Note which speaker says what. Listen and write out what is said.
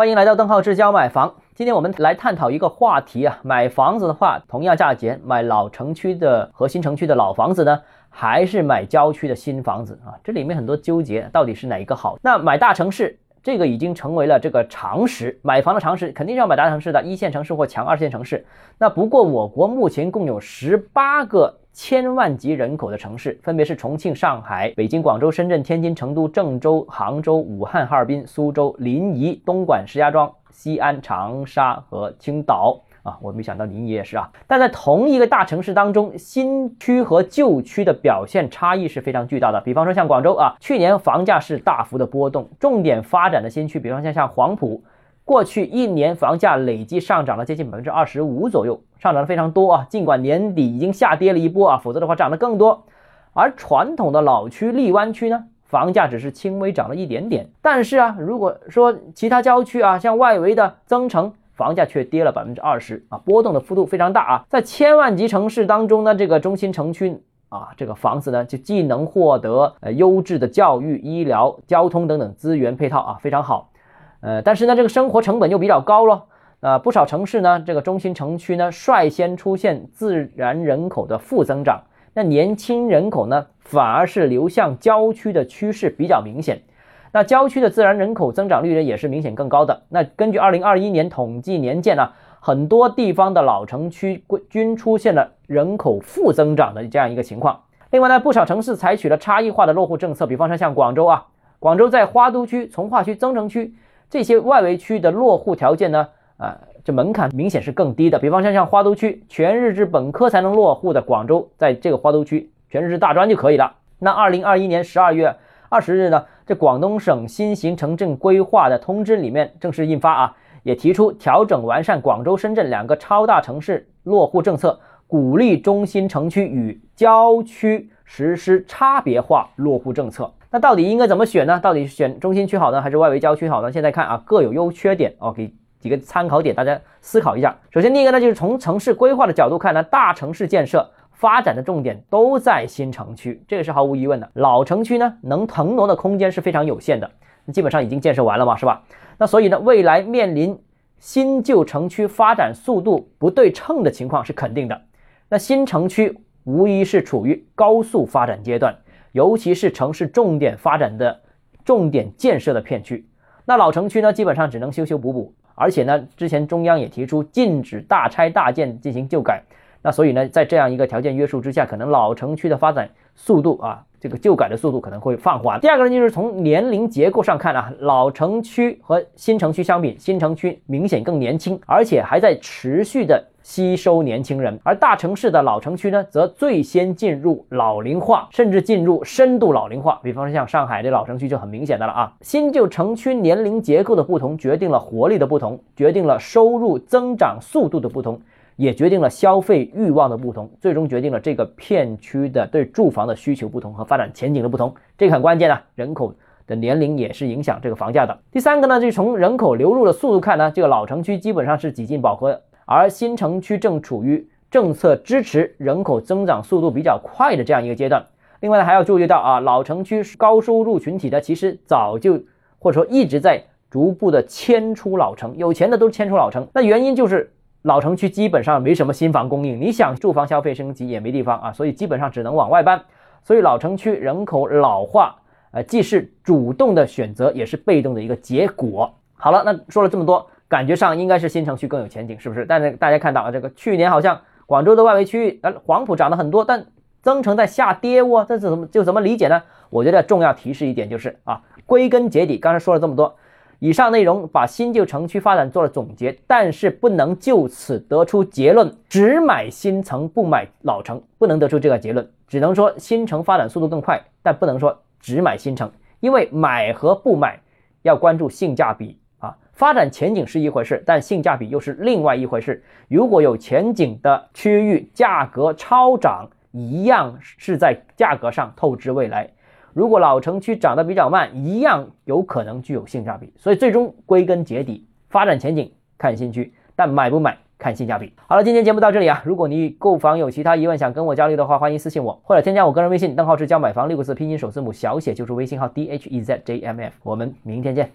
Speaker 1: 欢迎来到邓浩志教买房。今天我们来探讨一个话题啊，买房子的话，同样价钱买老城区的和新城区的老房子呢，还是买郊区的新房子啊？这里面很多纠结，到底是哪一个好？那买大城市，这个已经成为了这个常识，买房的常识肯定是要买大城市的，一线城市或强二线城市。那不过我国目前共有十八个。千万级人口的城市分别是重庆、上海、北京、广州、深圳、天津、成都、郑州、杭州、武汉、哈尔滨、苏州、临沂、东莞、石家庄、西安、长沙和青岛啊！我没想到临沂也是啊。但在同一个大城市当中，新区和旧区的表现差异是非常巨大的。比方说像广州啊，去年房价是大幅的波动，重点发展的新区，比方像像黄埔。过去一年房价累计上涨了接近百分之二十五左右，上涨的非常多啊！尽管年底已经下跌了一波啊，否则的话涨得更多。而传统的老区荔湾区呢，房价只是轻微涨了一点点。但是啊，如果说其他郊区啊，像外围的增城，房价却跌了百分之二十啊，波动的幅度非常大啊！在千万级城市当中呢，这个中心城区啊，这个房子呢，就既能获得呃优质的教育、医疗、交通等等资源配套啊，非常好。呃，但是呢，这个生活成本又比较高了。啊，不少城市呢，这个中心城区呢，率先出现自然人口的负增长。那年轻人口呢，反而是流向郊区的趋势比较明显。那郊区的自然人口增长率呢，也是明显更高的。那根据二零二一年统计年鉴呢，很多地方的老城区均出现了人口负增长的这样一个情况。另外呢，不少城市采取了差异化的落户政策，比方说像广州啊，广州在花都区、从化区、增城区。这些外围区的落户条件呢？啊，这门槛明显是更低的。比方像像花都区，全日制本科才能落户的广州，在这个花都区全日制大专就可以了。那二零二一年十二月二十日呢，这广东省新型城镇规划的通知里面正式印发啊，也提出调整完善广州、深圳两个超大城市落户政策，鼓励中心城区与郊区实施差别化落户政策。那到底应该怎么选呢？到底是选中心区好呢，还是外围郊区好呢？现在看啊，各有优缺点哦，给几个参考点，大家思考一下。首先，第一个呢，就是从城市规划的角度看呢，大城市建设发展的重点都在新城区，这个是毫无疑问的。老城区呢，能腾挪的空间是非常有限的，基本上已经建设完了嘛，是吧？那所以呢，未来面临新旧城区发展速度不对称的情况是肯定的。那新城区无疑是处于高速发展阶段。尤其是城市重点发展的重点建设的片区，那老城区呢，基本上只能修修补补，而且呢，之前中央也提出禁止大拆大建进行旧改，那所以呢，在这样一个条件约束之下，可能老城区的发展速度啊，这个旧改的速度可能会放缓。第二个呢，就是从年龄结构上看啊，老城区和新城区相比，新城区明显更年轻，而且还在持续的。吸收年轻人，而大城市的老城区呢，则最先进入老龄化，甚至进入深度老龄化。比方说像上海的老城区就很明显的了啊。新旧城区年龄结构的不同，决定了活力的不同，决定了收入增长速度的不同，也决定了消费欲望的不同，最终决定了这个片区的对住房的需求不同和发展前景的不同。这个很关键啊，人口的年龄也是影响这个房价的。第三个呢，就从人口流入的速度看呢，这个老城区基本上是几近饱和。而新城区正处于政策支持人口增长速度比较快的这样一个阶段。另外呢，还要注意到啊，老城区高收入群体呢，其实早就或者说一直在逐步的迁出老城，有钱的都迁出老城。那原因就是老城区基本上没什么新房供应，你想住房消费升级也没地方啊，所以基本上只能往外搬。所以老城区人口老化，呃，既是主动的选择，也是被动的一个结果。好了，那说了这么多。感觉上应该是新城区更有前景，是不是？但是大家看到啊，这个去年好像广州的外围区域，呃，黄埔涨了很多，但增城在下跌哦，这是怎么就怎么理解呢？我觉得重要提示一点就是啊，归根结底，刚才说了这么多，以上内容把新旧城区发展做了总结，但是不能就此得出结论，只买新城不买老城，不能得出这个结论，只能说新城发展速度更快，但不能说只买新城，因为买和不买要关注性价比。发展前景是一回事，但性价比又是另外一回事。如果有前景的区域，价格超涨，一样是在价格上透支未来；如果老城区涨得比较慢，一样有可能具有性价比。所以最终归根结底，发展前景看新区，但买不买看性价比。好了，今天节目到这里啊。如果你购房有其他疑问想跟我交流的话，欢迎私信我，或者添加我个人微信：邓浩志教买房六个字拼音首字母小写就是微信号 d h e z j m f。我们明天见。